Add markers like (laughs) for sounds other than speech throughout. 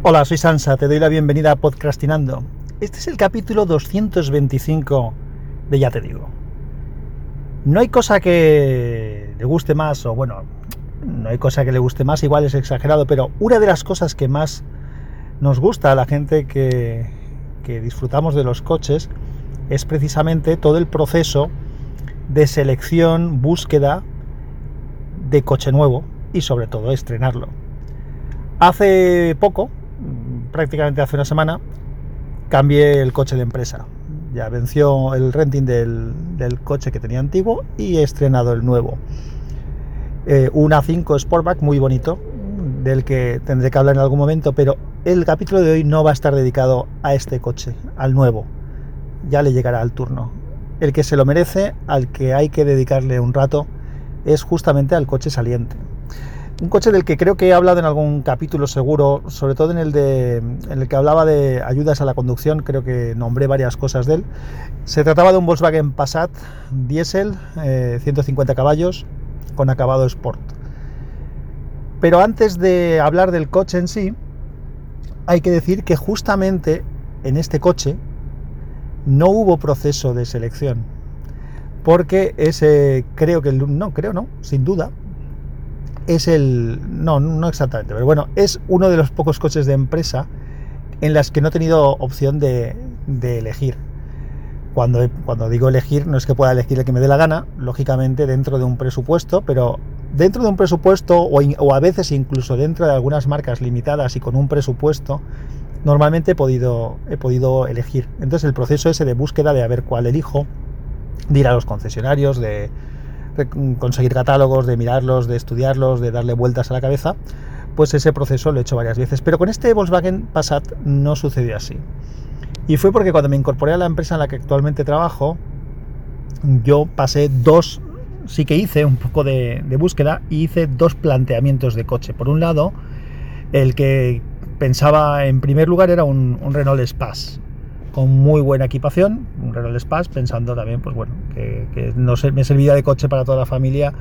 Hola, soy Sansa, te doy la bienvenida a Podcastinando. Este es el capítulo 225 de Ya te digo. No hay cosa que le guste más, o bueno, no hay cosa que le guste más, igual es exagerado, pero una de las cosas que más nos gusta a la gente que, que disfrutamos de los coches es precisamente todo el proceso de selección, búsqueda de coche nuevo y sobre todo estrenarlo. Hace poco, prácticamente hace una semana, cambié el coche de empresa. Ya venció el renting del, coche que tenía antiguo y he estrenado el nuevo. Eh, un A5 Sportback muy bonito, del que tendré que hablar en algún momento, pero el capítulo de hoy no va a estar dedicado a este coche, al nuevo. Ya le llegará al turno. El que se lo merece, al que hay que dedicarle un rato, es justamente al coche saliente. Un coche del que creo que he hablado en algún capítulo seguro, sobre todo en el, de, en el que hablaba de ayudas a la conducción, creo que nombré varias cosas de él. Se trataba de un Volkswagen Passat diésel, 150 eh, caballos, con acabado Sport. Pero antes de hablar del coche en sí, hay que decir que justamente en este coche no hubo proceso de selección. Porque ese, creo que, no, creo no, sin duda, es el. No, no exactamente, pero bueno, es uno de los pocos coches de empresa en las que no he tenido opción de, elegir. Cuando, cuando digo elegir, no es que pueda elegir el que me dé la gana, lógicamente dentro de un presupuesto, pero dentro de un presupuesto o, o, a veces incluso dentro de algunas marcas limitadas y con un presupuesto, normalmente he podido, he podido elegir. Entonces el proceso ese de búsqueda de a ver cuál elijo, de ir a los concesionarios, de, conseguir catálogos, de mirarlos, de estudiarlos, de darle vueltas a la cabeza, pues ese proceso lo he hecho varias veces. Pero con este Volkswagen Passat no sucedió así. Y fue porque cuando me incorporé a la empresa en la que actualmente trabajo, yo pasé dos, sí que hice un poco de, búsqueda y hice dos planteamientos de coche. Por un lado, el que pensaba en primer lugar era un, un Renault Space con muy buena equipación, un Renault Space, pensando también, pues bueno, que, no me servía de coche para toda la familia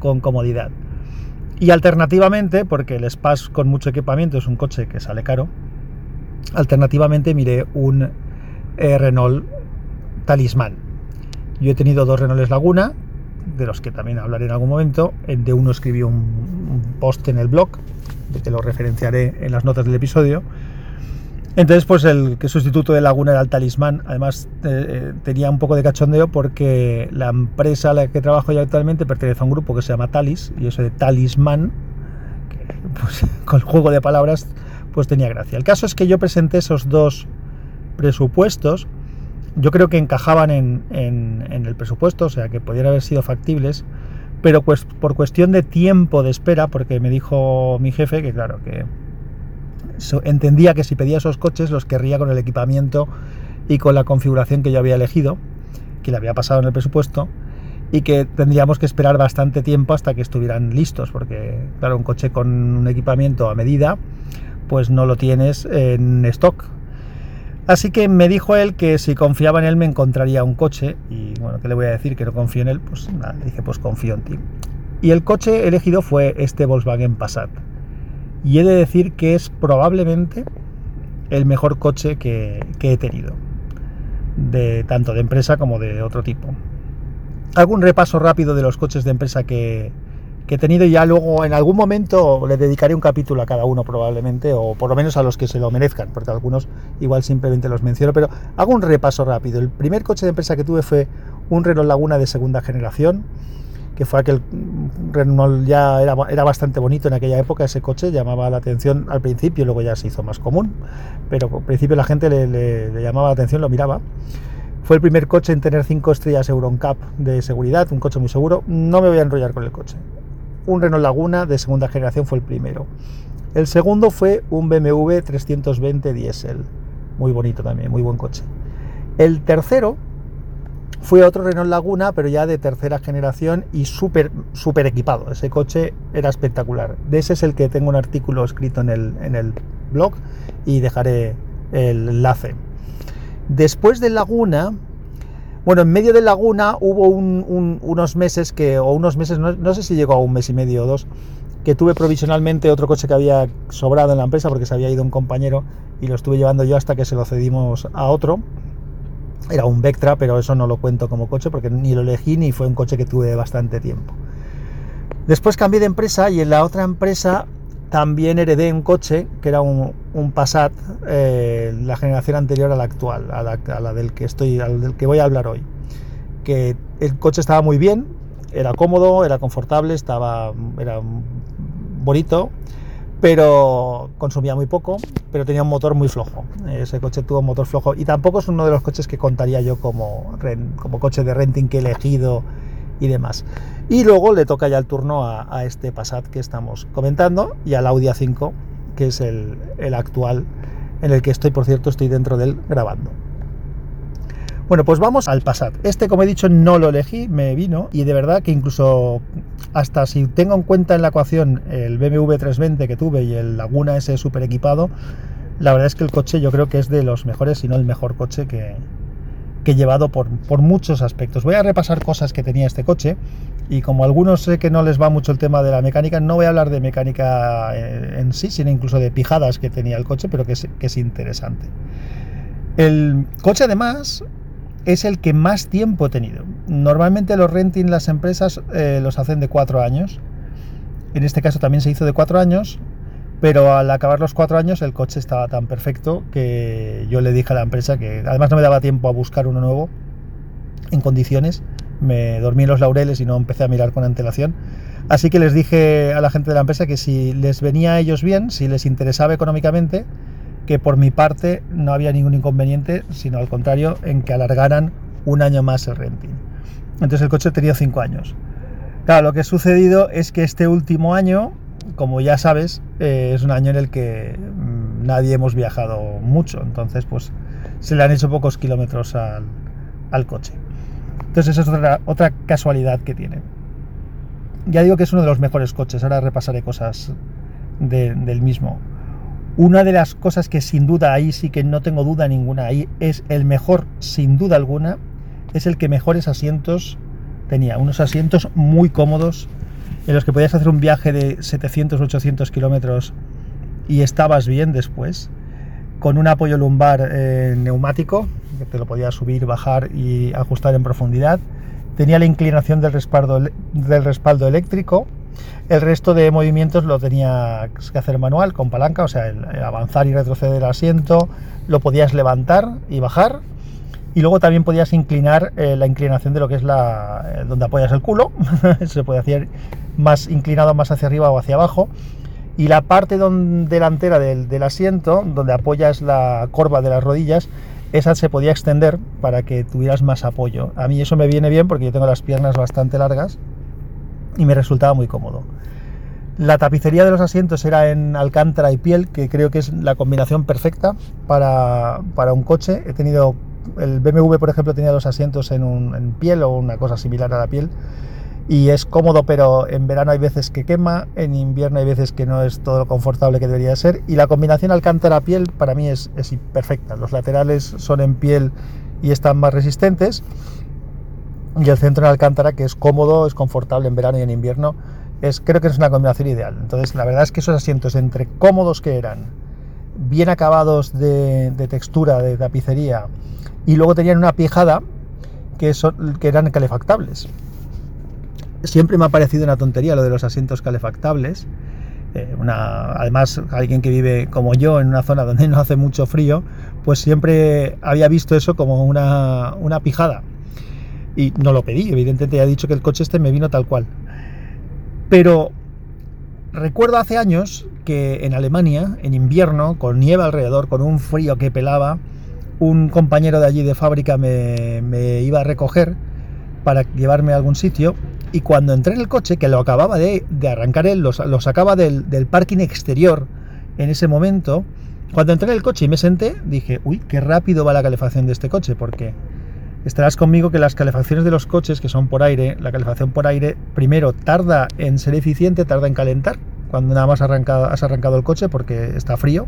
con comodidad. Y alternativamente, porque el Space con mucho equipamiento es un coche que sale caro, alternativamente miré un eh, Renault Talismán. Yo he tenido dos Renaults Laguna, de los que también hablaré en algún momento. De uno escribí un, un post en el blog, que lo referenciaré en las notas del episodio entonces, pues el que sustituto de Laguna era el Talismán. Además, eh, eh, tenía un poco de cachondeo porque la empresa a la que trabajo yo actualmente pertenece a un grupo que se llama Talis, y eso de Talismán, pues, (laughs) con el juego de palabras, pues tenía gracia. El caso es que yo presenté esos dos presupuestos. Yo creo que encajaban en, en el presupuesto, o sea que podrían haber sido factibles, pero pues por cuestión de tiempo de espera, porque me dijo mi jefe que, claro, que entendía que si pedía esos coches los querría con el equipamiento y con la configuración que yo había elegido, que le había pasado en el presupuesto, y que tendríamos que esperar bastante tiempo hasta que estuvieran listos, porque claro, un coche con un equipamiento a medida, pues no lo tienes en stock. Así que me dijo él que si confiaba en él me encontraría un coche, y bueno, ¿qué le voy a decir? Que no confío en él, pues nada, le dije, pues confío en ti. Y el coche elegido fue este Volkswagen Passat y he de decir que es probablemente el mejor coche que, he tenido, de, tanto de empresa como de otro tipo. Un repaso rápido de los coches de empresa que, he tenido y ya luego en algún momento le dedicaré un capítulo a cada uno probablemente, o por lo menos a los que se lo merezcan, porque algunos igual simplemente los menciono, pero hago un repaso rápido. El primer coche de empresa que tuve fue un Renault Laguna de segunda generación, que fue aquel Renault ya era, era, bastante bonito en aquella época, ese coche llamaba la atención al principio, luego ya se hizo más común, pero al principio la gente le, llamaba la atención, lo miraba. Fue el primer coche en tener 5 estrellas Euroncap de seguridad, un coche muy seguro. No me voy a enrollar con el coche. Un Renault Laguna de segunda generación fue el primero. El segundo fue un BMW 320 diésel, muy bonito también, muy buen coche. El tercero fue otro Renault Laguna, pero ya de tercera generación y súper super equipado. Ese coche era espectacular. De ese es el que tengo un artículo escrito en el, en el blog y dejaré el enlace. Después del Laguna, bueno, en medio del Laguna hubo unos meses que, o unos meses, no, sé si llegó a un mes y medio o dos, que tuve provisionalmente otro coche que había sobrado en la empresa porque se había ido un compañero y lo estuve llevando yo hasta que se lo cedimos a otro. Era un Vectra, pero eso no lo cuento como coche porque ni lo elegí ni fue un coche que tuve bastante tiempo. Después cambié de empresa y en la otra empresa también heredé un coche que era un, Passat, eh, la generación anterior a la actual, a la, del que estoy, al del que voy a hablar hoy. Que el coche estaba muy bien, era cómodo, era confortable, estaba, era bonito, pero consumía muy poco, pero tenía un motor muy flojo. Ese coche tuvo un motor flojo y tampoco es uno de los coches que contaría yo como, coche de renting que he elegido y demás. Y luego le toca ya el turno a, este Passat que estamos comentando y al Audi A5, que es el, el actual en el que estoy, por cierto, estoy dentro del grabando. Bueno, pues vamos al Passat. Este, como he dicho, no lo elegí, me vino y de verdad que incluso hasta si tengo en cuenta en la ecuación el BMW 320 que tuve y el Laguna ese super equipado, la verdad es que el coche yo creo que es de los mejores, si no el mejor coche que, que he llevado por, por, muchos aspectos. Voy a repasar cosas que tenía este coche y como algunos sé que no les va mucho el tema de la mecánica, no voy a hablar de mecánica eh, en sí, sino incluso de pijadas que tenía el coche, pero que es interesante. El coche además es el que más tiempo he tenido. Normalmente los renting las empresas eh, los hacen de cuatro años. En este caso también se hizo de cuatro años, pero al acabar los cuatro años el coche estaba tan perfecto que yo le dije a la empresa que además no me daba tiempo a buscar uno nuevo en condiciones. Me dormí en los laureles y no empecé a mirar con antelación. Así que les dije a la gente de la empresa que si les venía a ellos bien, si les interesaba económicamente, que por mi parte no había ningún inconveniente, sino al contrario, en que alargaran un año más el renting. Entonces el coche tenía cinco años. Claro, lo que ha sucedido es que este último año como ya sabes, eh, es un año en el que mm, nadie hemos viajado mucho, entonces pues se le han hecho pocos kilómetros al, coche. Entonces esa es otra, otra, casualidad que tiene. Ya digo que es uno de los mejores coches, ahora repasaré cosas del mismo. Una de las cosas que sin duda ahí sí que no tengo duda ninguna, ahí es el mejor, sin duda alguna, es el que mejores asientos tenía. Unos asientos muy cómodos, en los que podías hacer un viaje de 700 800 kilómetros y estabas bien después, con un apoyo lumbar eh, neumático, que te lo podías subir, bajar y ajustar en profundidad. Tenía la inclinación del respaldo, del respaldo eléctrico. El resto de movimientos lo tenía que hacer manual, con palanca, o sea, avanzar y retroceder el asiento, lo podías levantar y bajar y luego también podías inclinar eh, la inclinación de lo que es la eh, donde apoyas el culo (laughs) se puede hacer más inclinado más hacia arriba o hacia abajo y la parte delantera del, asiento donde apoyas la corva de las rodillas esa se podía extender para que tuvieras más apoyo. A mí eso me viene bien porque yo tengo las piernas bastante largas y me resultaba muy cómodo la tapicería de los asientos era en alcántara y piel, que creo que es la combinación perfecta para, para un coche. He tenido el BMW, por ejemplo, tenía los asientos en, piel o una cosa similar a la piel y es cómodo, pero en verano hay veces que quema, en invierno hay veces que no es todo lo confortable que debería ser. Y la combinación alcántara-piel para mí es, perfecta. Los laterales son en piel y están más resistentes. Y el centro en alcántara, que es cómodo, es confortable en verano y en invierno, es, creo que es una combinación ideal. Entonces, la verdad es que esos asientos, entre cómodos que eran, bien acabados de, textura, de tapicería, y luego tenían una pijada que, son, que eran calefactables. Siempre me ha parecido una tontería lo de los asientos calefactables. Eh, además, alguien que vive como yo en una zona donde no hace mucho frío, pues siempre había visto eso como una, una pijada. Y no lo pedí, evidentemente ya he dicho que el coche este me vino tal cual. Pero recuerdo hace años que en Alemania, en invierno, con nieve alrededor, con un frío que pelaba, un compañero de allí de fábrica me, iba a recoger para llevarme a algún sitio y cuando entré en el coche, que lo acababa de, arrancar él, lo, sacaba del, del, parking exterior en ese momento, cuando entré en el coche y me senté, dije, uy, qué rápido va la calefacción de este coche, porque estarás conmigo que las calefacciones de los coches, que son por aire, la calefacción por aire, primero tarda en ser eficiente, tarda en calentar, cuando nada más arrancado, has arrancado el coche porque está frío,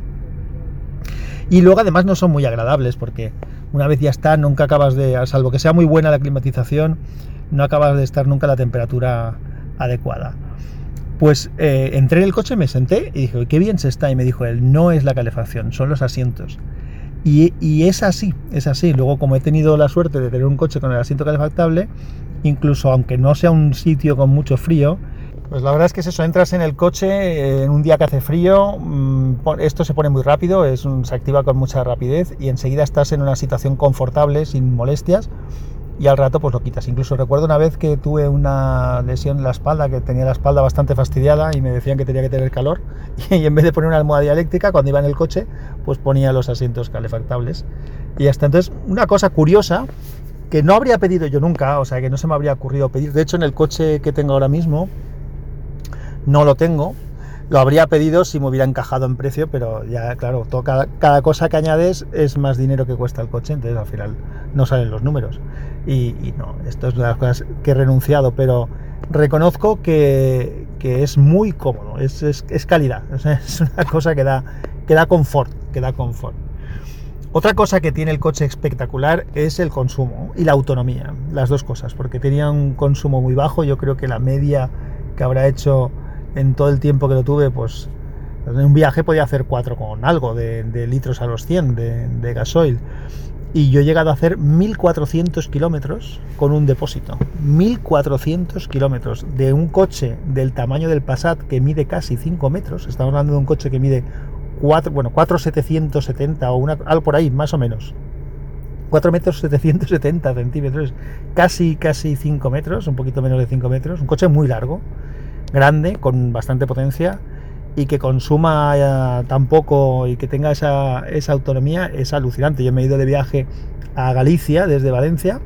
y luego además no son muy agradables porque una vez ya está, nunca acabas de, salvo que sea muy buena la climatización, no acabas de estar nunca a la temperatura adecuada. Pues eh, entré en el coche, me senté y dije, qué bien se está. Y me dijo él, no es la calefacción, son los asientos. Y, es así, es así. Luego, como he tenido la suerte de tener un coche con el asiento calefactable, incluso aunque no sea un sitio con mucho frío, pues la verdad es que es eso, entras en el coche eh, en un día que hace frío, mm, esto se pone muy rápido, es se activa con mucha rapidez y enseguida estás en una situación confortable, sin molestias y al rato pues lo quitas. Incluso recuerdo una vez que tuve una lesión en la espalda, que tenía la espalda bastante fastidiada y me decían que tenía que tener calor (laughs) y en vez de poner una almohadilla eléctrica cuando iba en el coche pues ponía los asientos calefactables. Y hasta entonces una cosa curiosa que no habría pedido yo nunca, o sea que no se me habría ocurrido pedir, de hecho en el coche que tengo ahora mismo, no lo tengo. Lo habría pedido si me hubiera encajado en precio, pero ya, claro, cada, cosa que añades es más dinero que cuesta el coche, entonces al final no salen los números. Y, no, esto es una las cosas que he renunciado, pero reconozco que, es muy cómodo, es, calidad, (laughs) es una cosa que da, que da confort, que da confort. Otra cosa que tiene el coche espectacular es el consumo y la autonomía, las dos cosas, porque tenía un consumo muy bajo, yo creo que la media que habrá hecho en todo el tiempo que lo tuve, pues en un viaje podía hacer 4 con algo de, litros a los 100 de, gasoil. Y yo he llegado a hacer 1400 kilómetros con un depósito. 1400 kilómetros de un coche del tamaño del Passat que mide casi 5 metros. Estamos hablando de un coche que mide 4, bueno, 4,770 o una, algo por ahí, más o menos. 4 metros 770 centímetros, casi, casi 5 metros, un poquito menos de 5 metros. Un coche muy largo grande, con bastante potencia y que consuma eh, tan poco y que tenga esa, autonomía es alucinante. Yo me he ido de viaje a Galicia desde Valencia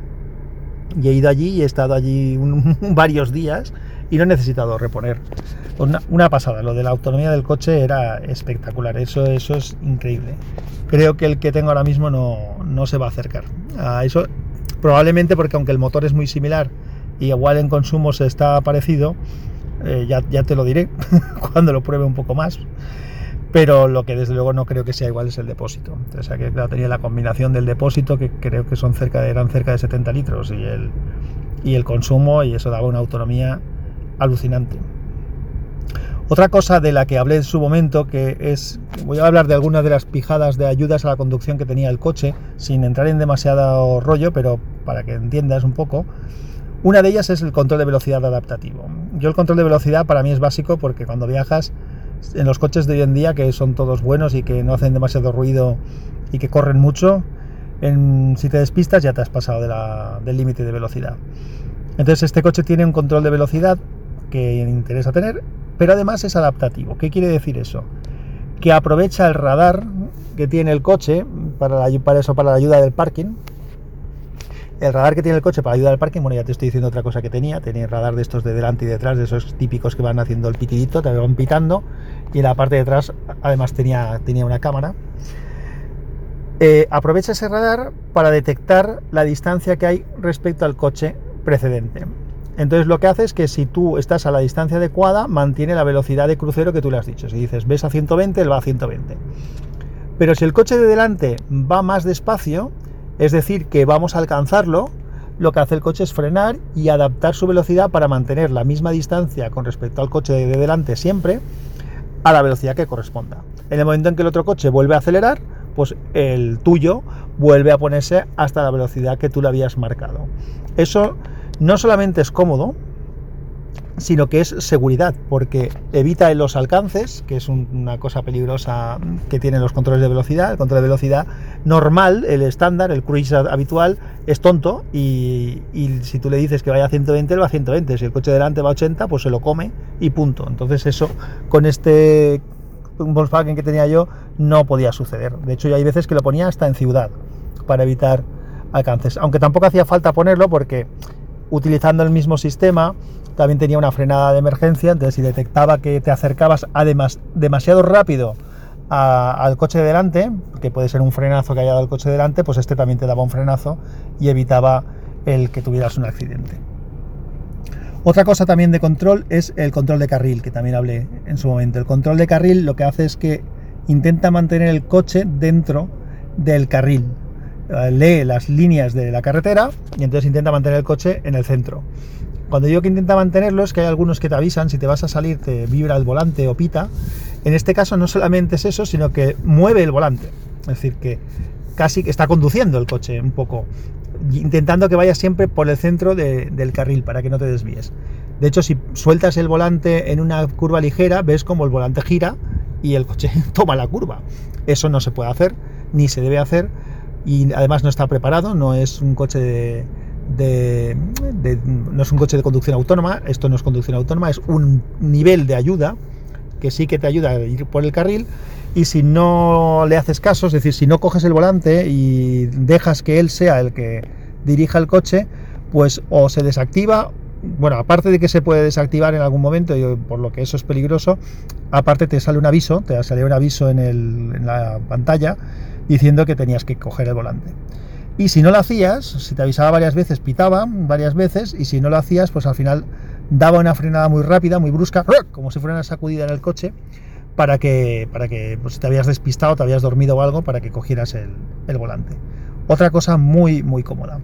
y he ido allí y he estado allí (laughs) varios días y no he necesitado reponer. Una, pasada, lo de la autonomía del coche era espectacular, eso, eso es increíble. Creo que el que tengo ahora mismo no, no se va a acercar a eso, probablemente porque aunque el motor es muy similar y igual en consumo se está parecido, eh, ya, ya, te lo diré (laughs) cuando lo pruebe un poco más. Pero lo que desde luego no creo que sea igual es el depósito. O sea que tenía la combinación del depósito, que creo que son cerca eran cerca de 70 litros, y el, y el consumo, y eso daba una autonomía alucinante. Otra cosa de la que hablé en su momento, que es, voy a hablar de algunas de las pijadas de ayudas a la conducción que tenía el coche, sin entrar en demasiado rollo, pero para que entiendas un poco, una de ellas es el control de velocidad adaptativo. Yo el control de velocidad para mí es básico porque cuando viajas en los coches de hoy en día, que son todos buenos y que no hacen demasiado ruido y que corren mucho, en, si te despistas ya te has pasado del límite de velocidad. Entonces este coche tiene un control de velocidad que interesa tener, pero además es adaptativo. ¿Qué quiere decir eso? Que aprovecha el radar que tiene el coche para, para eso, para la ayuda del parking, el radar que tiene el coche para ayudar al parking, bueno, ya te estoy diciendo otra cosa que tenía. Tenía radar de estos de delante y detrás, de esos típicos que van haciendo el pitidito, te van pitando. Y en la parte de atrás, además, tenía, tenía una cámara. Eh, aprovecha ese radar para detectar la distancia que hay respecto al coche precedente. Entonces lo que hace es que si tú estás a la distancia adecuada, mantiene la velocidad de crucero que tú le has dicho. Si dices ves a 120, él va a 120. Pero si el coche de delante va más despacio, es decir, que vamos a alcanzarlo, lo que hace el coche es frenar y adaptar su velocidad para mantener la misma distancia con respecto al coche de delante siempre a la velocidad que corresponda. En el momento en que el otro coche vuelve a acelerar, pues el tuyo vuelve a ponerse hasta la velocidad que tú le habías marcado. Eso no solamente es cómodo, sino que es seguridad, porque evita los alcances, que es una cosa peligrosa que tienen los controles de velocidad. El control de velocidad normal, el estándar, el cruise habitual, es tonto y, si tú le dices que vaya a 120, él va a 120. Si el coche delante va a 80, pues se lo come y punto. Entonces eso, con este Volkswagen que tenía yo, no podía suceder. De hecho, hay veces que lo ponía hasta en ciudad para evitar alcances. Aunque tampoco hacía falta ponerlo porque utilizando el mismo sistema, también tenía una frenada de emergencia, entonces si detectaba que te acercabas además demasiado rápido al coche de delante, que puede ser un frenazo que haya dado el coche de delante, pues este también te daba un frenazo y evitaba el que tuvieras un accidente. Otra cosa también de control es el control de carril, que también hablé en su momento. El control de carril lo que hace es que intenta mantener el coche dentro del carril. Eh, lee las líneas de la carretera y entonces intenta mantener el coche en el centro. Cuando digo que intenta mantenerlo es que hay algunos que te avisan si te vas a salir, te vibra el volante o pita. En este caso no solamente es eso, sino que mueve el volante. Es decir, que casi está conduciendo el coche un poco, intentando que vayas siempre por el centro del carril para que no te desvíes. De hecho, si sueltas el volante en una curva ligera, ves como el volante gira y el coche (laughs) toma la curva. Eso no se puede hacer, ni se debe hacer, y además no está preparado, no es un coche de, no es un coche de conducción autónoma, esto no es conducción autónoma, es un nivel de ayuda que sí que te ayuda a ir por el carril y si no le haces caso, es decir, si no coges el volante y dejas que él sea el que dirija el coche, pues o se desactiva, bueno, aparte de que se puede desactivar en algún momento, por lo que eso es peligroso, aparte te sale un aviso, te sale un aviso en, en la pantalla diciendo que tenías que coger el volante. Y si no lo hacías, si te avisaba varias veces, pitaba varias veces, y si no lo hacías, pues al final daba una frenada muy rápida, muy brusca, como si fuera una sacudida en el coche, para que, para que pues, te habías despistado, te habías dormido o algo, para que cogieras el, el volante. Otra cosa muy, muy cómoda.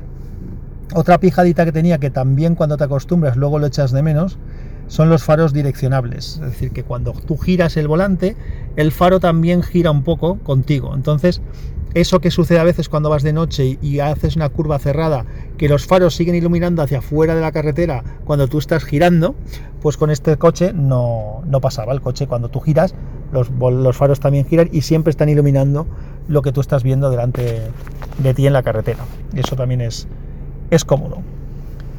Otra pijadita que tenía, que también cuando te acostumbras luego lo echas de menos, son los faros direccionables. Es decir, que cuando tú giras el volante, el faro también gira un poco contigo. Entonces, eso que sucede a veces cuando vas de noche y, haces una curva cerrada, que los faros siguen iluminando hacia afuera de la carretera cuando tú estás girando, pues con este coche no, no pasaba. El coche cuando tú giras, los, los, faros también giran y siempre están iluminando lo que tú estás viendo delante de ti en la carretera. Y eso también es, es cómodo.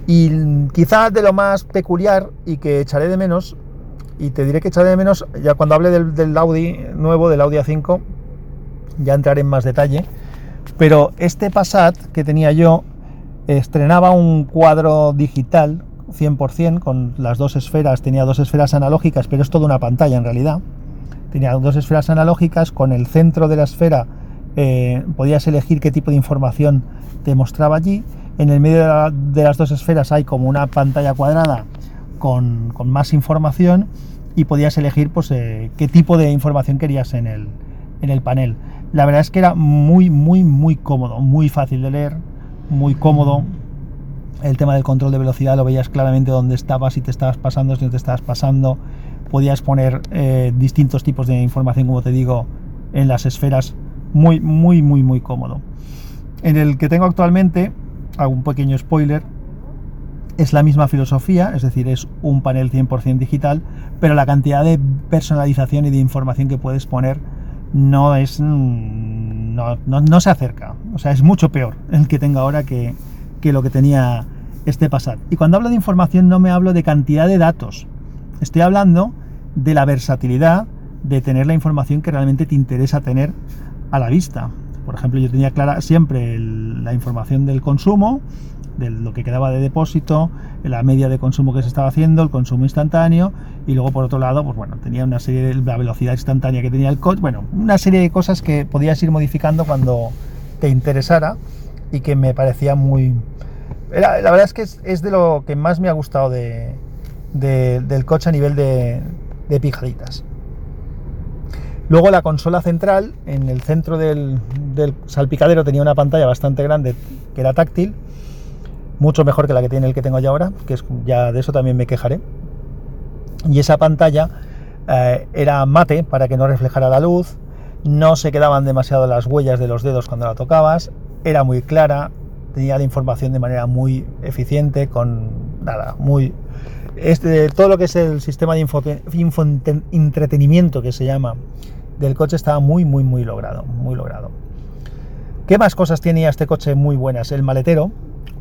Y quizás de lo más peculiar y que echaré de menos, y te diré que echaré de menos ya cuando hable del, Audi nuevo, del Audi A5, ya entraré en más detalle, pero este Passat que tenía yo estrenaba un cuadro digital 100% con las dos esferas, tenía dos esferas analógicas, pero es toda una pantalla en realidad. Tenía dos esferas analógicas, con el centro de la esfera eh, podías elegir qué tipo de información te mostraba allí. En el medio de, las dos esferas hay como una pantalla cuadrada con, más información y podías elegir pues, eh, qué tipo de información querías en el, panel. La verdad es que era muy, muy, muy cómodo, muy fácil de leer, muy cómodo. El tema del control de velocidad lo veías claramente dónde estabas, si te estabas pasando, si no te estabas pasando. Podías poner eh, distintos tipos de información, como te digo, en las esferas. Muy, muy, muy, muy cómodo. En el que tengo actualmente, hago un pequeño spoiler, es la misma filosofía, es decir, es un panel 100% digital, pero la cantidad de personalización y de información que puedes poner no es. Mm, no, se acerca. O sea, es mucho peor el que tengo ahora que, lo que tenía este pasado. Y cuando hablo de información no me hablo de cantidad de datos. Estoy hablando de la versatilidad de tener la información que realmente te interesa tener a la vista. Por ejemplo, yo tenía clara siempre la información del consumo, de lo que quedaba de depósito, la media de consumo que se estaba haciendo, el consumo instantáneo y luego por otro lado, pues bueno, tenía una serie de la velocidad instantánea que tenía el coche, bueno, una serie de cosas que podías ir modificando cuando te interesara y que me parecía muy... la verdad es que es, de lo que más me ha gustado de, del coche a nivel de, de pijaditas. Luego la consola central, en el centro del, salpicadero tenía una pantalla bastante grande que era táctil mucho mejor que la que tiene el que tengo ya ahora, que es, ya de eso también me quejaré. Y esa pantalla eh, era mate para que no reflejara la luz, no se quedaban demasiado las huellas de los dedos cuando la tocabas, era muy clara, tenía la información de manera muy eficiente, con nada, muy... Este, todo lo que es el sistema de info, entretenimiento que se llama del coche estaba muy, muy, muy logrado, muy logrado. ¿Qué más cosas tenía este coche muy buenas? El maletero,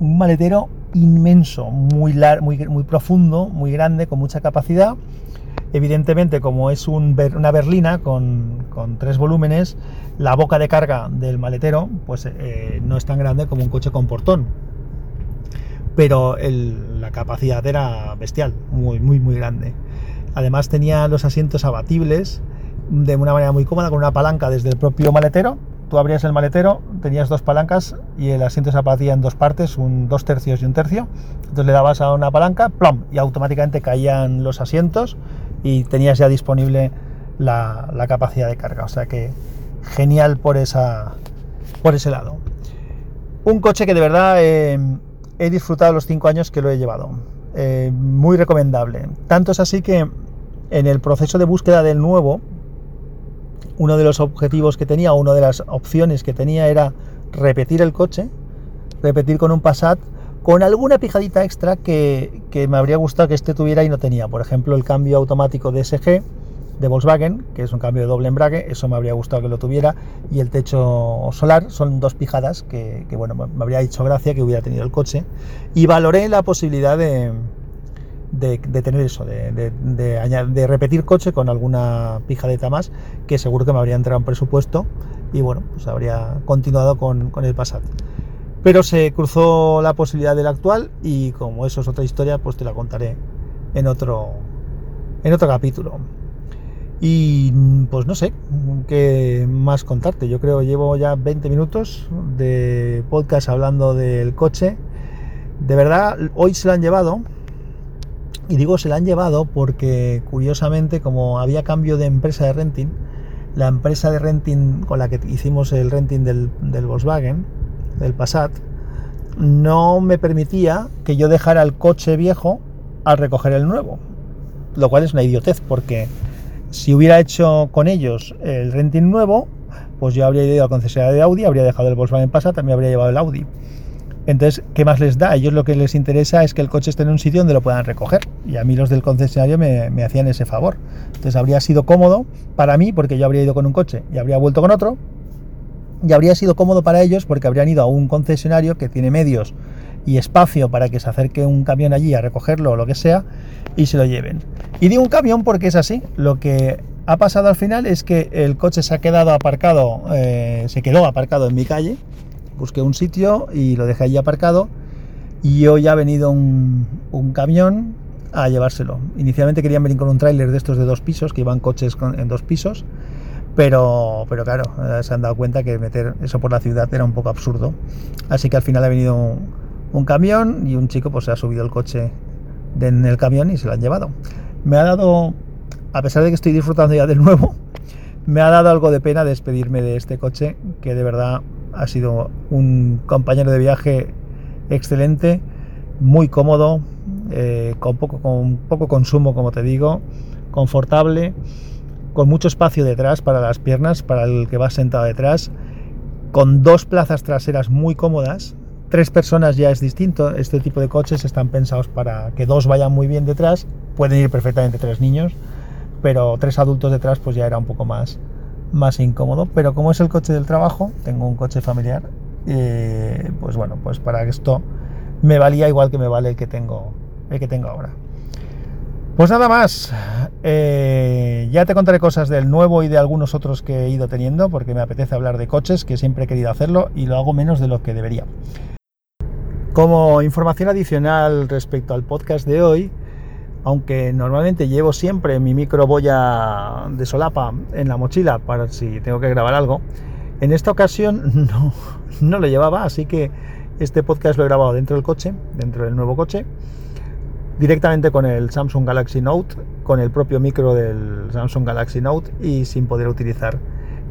un maletero inmenso, muy, muy, muy profundo, muy grande, con mucha capacidad. Evidentemente, como es una berlina con, tres volúmenes, la boca de carga del maletero pues, eh, no es tan grande como un coche con portón. Pero la capacidad era bestial, muy, muy, muy grande. Además tenía los asientos abatibles de una manera muy cómoda, con una palanca desde el propio maletero tú abrías el maletero, tenías dos palancas y el asiento se apatía en dos partes, un dos tercios y un tercio. Entonces le dabas a una palanca, plom, y automáticamente caían los asientos y tenías ya disponible la, capacidad de carga. O sea que genial por, esa, por ese lado. Un coche que de verdad eh, he disfrutado los cinco años que lo he llevado. eh, muy recomendable. Tanto es así que en el proceso de búsqueda del nuevo, uno de los objetivos que tenía, una de las opciones que tenía era repetir el coche, repetir con un Passat, con alguna pijadita extra que, que me habría gustado que este tuviera y no tenía. Por ejemplo, el cambio automático de SG de Volkswagen, que es un cambio de doble embrague, eso me habría gustado que lo tuviera, y el techo solar, son dos pijadas que, bueno, me habría hecho gracia que hubiera tenido el coche, y valoré la posibilidad de, de, tener eso, de, de, repetir coche con alguna pijadeta más, que seguro que me habría entrado un presupuesto, y bueno, pues habría continuado con, el Passat. Pero se cruzó la posibilidad del actual y como eso es otra historia, pues te la contaré en otro, en otro capítulo. Y pues no sé qué más contarte. Yo creo llevo ya 20 minutos de podcast hablando del coche. De verdad, hoy se lo han llevado. Y digo se lo han llevado porque curiosamente como había cambio de empresa de renting, la empresa de renting con la que hicimos el renting del, del Volkswagen, del Passat, no me permitía que yo dejara el coche viejo al recoger el nuevo. Lo cual es una idiotez porque si hubiera hecho con ellos el renting nuevo, pues yo habría ido a la concesionaria de Audi, habría dejado el Volkswagen Passat, también habría llevado el Audi. Entonces, ¿qué más les da? A ellos lo que les interesa es que el coche esté en un sitio donde lo puedan recoger. Y a mí los del concesionario me, hacían ese favor. Entonces habría sido cómodo para mí porque yo habría ido con un coche y habría vuelto con otro. Y habría sido cómodo para ellos porque habrían ido a un concesionario que tiene medios y espacio para que se acerque un camión allí a recogerlo o lo que sea y se lo lleven. Y digo un camión porque es así. Lo que ha pasado al final es que el coche se ha quedado aparcado, eh, se quedó aparcado en mi calle. Busqué un sitio y lo dejé allí aparcado. Y hoy ha venido un, camión a llevárselo. Inicialmente querían venir con un tráiler de estos de dos pisos, que iban coches en dos pisos. Pero, pero claro, eh, se han dado cuenta que meter eso por la ciudad era un poco absurdo. Así que al final ha venido un camión y un chico pues se ha subido el coche en el camión y se lo han llevado. Me ha dado, a pesar de que estoy disfrutando ya del nuevo, (laughs) me ha dado algo de pena despedirme de este coche que de verdad ha sido un compañero de viaje excelente, muy cómodo, eh, con, poco, con poco consumo, como te digo, confortable, con mucho espacio detrás para las piernas, para el que va sentado detrás, con dos plazas traseras muy cómodas, tres personas ya es distinto. Este tipo de coches están pensados para que dos vayan muy bien detrás. Pueden ir perfectamente tres niños, pero tres adultos detrás pues ya era un poco más, más incómodo. Pero como es el coche del trabajo, tengo un coche familiar, eh, pues bueno, pues para esto me valía igual que me vale el que tengo, el que tengo ahora. Pues nada más, eh, ya te contaré cosas del nuevo y de algunos otros que he ido teniendo, porque me apetece hablar de coches, que siempre he querido hacerlo y lo hago menos de lo que debería. Como información adicional respecto al podcast de hoy, aunque normalmente llevo siempre mi micro boya de solapa en la mochila para si tengo que grabar algo, en esta ocasión (laughs) no, no lo llevaba, así que este podcast lo he grabado dentro del coche, dentro del nuevo coche, directamente con el Samsung Galaxy Note, con el propio micro del Samsung Galaxy Note y sin poder utilizar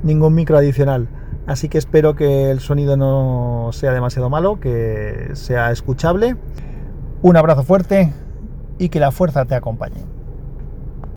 ningún micro adicional. Así que espero que el sonido no sea demasiado malo, que sea escuchable. Un abrazo fuerte y que la fuerza te acompañe.